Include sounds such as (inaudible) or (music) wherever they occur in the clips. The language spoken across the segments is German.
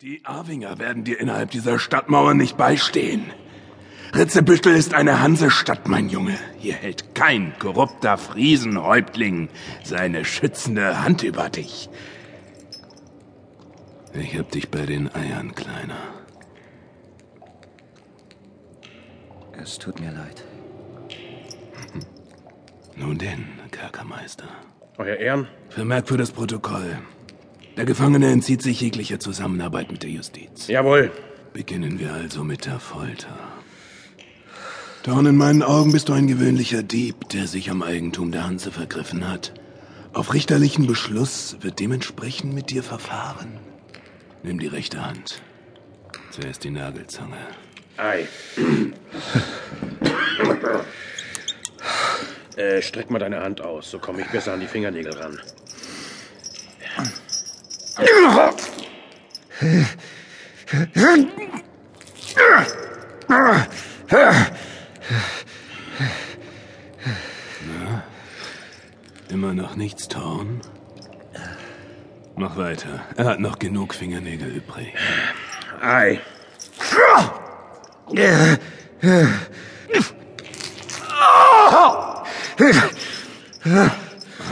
Die Arwinger werden dir innerhalb dieser Stadtmauer nicht beistehen. Ritzebüttel ist eine Hansestadt, mein Junge. Hier hält kein korrupter Friesenhäuptling seine schützende Hand über dich. Ich hab dich bei den Eiern, Kleiner. Es tut mir leid. Nun denn, Kerkermeister. Euer Ehren? Vermerk für das Protokoll. Der Gefangene entzieht sich jeglicher Zusammenarbeit mit der Justiz. Jawohl. Beginnen wir also mit der Folter. Dorn, in meinen Augen bist du ein gewöhnlicher Dieb, der sich am Eigentum der Hanse vergriffen hat. Auf richterlichen Beschluss wird dementsprechend mit dir verfahren. Nimm die rechte Hand. Zuerst die Nagelzange. Ei. (coughs) äh, streck mal deine Hand aus, so komme ich besser an die Fingernägel ran. Na, immer noch nichts, Torn? Mach weiter. Er hat noch genug Fingernägel übrig. Ei.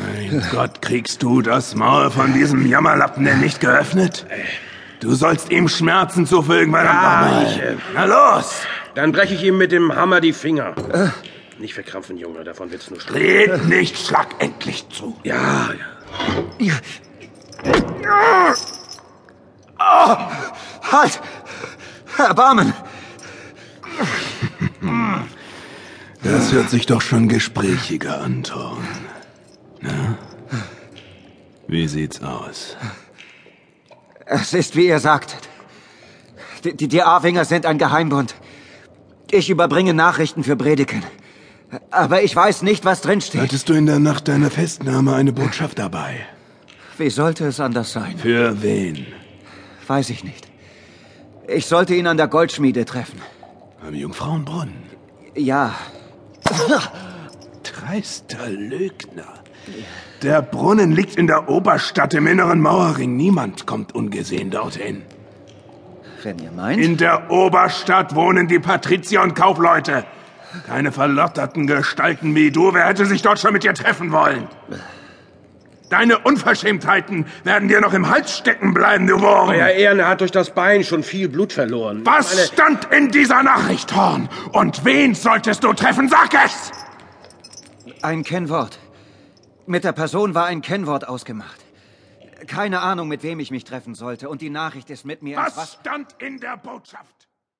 Mein Gott, kriegst du das Maul von diesem Jammerlappen denn nicht geöffnet? Du sollst ihm Schmerzen zufügen, verdammt Ja, nochmal. ich, äh, Na los! Dann breche ich ihm mit dem Hammer die Finger. Nicht verkrampfen, Junge, davon wird's nur schlimm. Red nicht, schlag endlich zu. Ja, ja. Halt! Erbarmen! Das hört sich doch schon gesprächiger an, Thorn. Na? Wie sieht's aus? Es ist, wie ihr sagtet. Die, die, die Arwinger sind ein Geheimbund. Ich überbringe Nachrichten für Bredeken. Aber ich weiß nicht, was drinsteht. Hattest du in der Nacht deiner Festnahme eine Botschaft dabei? Wie sollte es anders sein? Für wen? Weiß ich nicht. Ich sollte ihn an der Goldschmiede treffen. Am Jungfrauenbrunnen. Ja, Dreister Lügner. Der Brunnen liegt in der Oberstadt im inneren Mauerring. Niemand kommt ungesehen dorthin. wenn ihr meint. In der Oberstadt wohnen die Patrizier und Kaufleute. Keine verlotterten Gestalten wie du. Wer hätte sich dort schon mit dir treffen wollen? Deine Unverschämtheiten werden dir noch im Hals stecken bleiben, du Wurm. Euer Ehren, hat durch das Bein schon viel Blut verloren. Was Meine- stand in dieser Nachricht, Horn? Und wen solltest du treffen? Sag es! Ein Kennwort. Mit der Person war ein Kennwort ausgemacht. Keine Ahnung, mit wem ich mich treffen sollte. Und die Nachricht ist mit mir Was Wasser. stand in der Botschaft?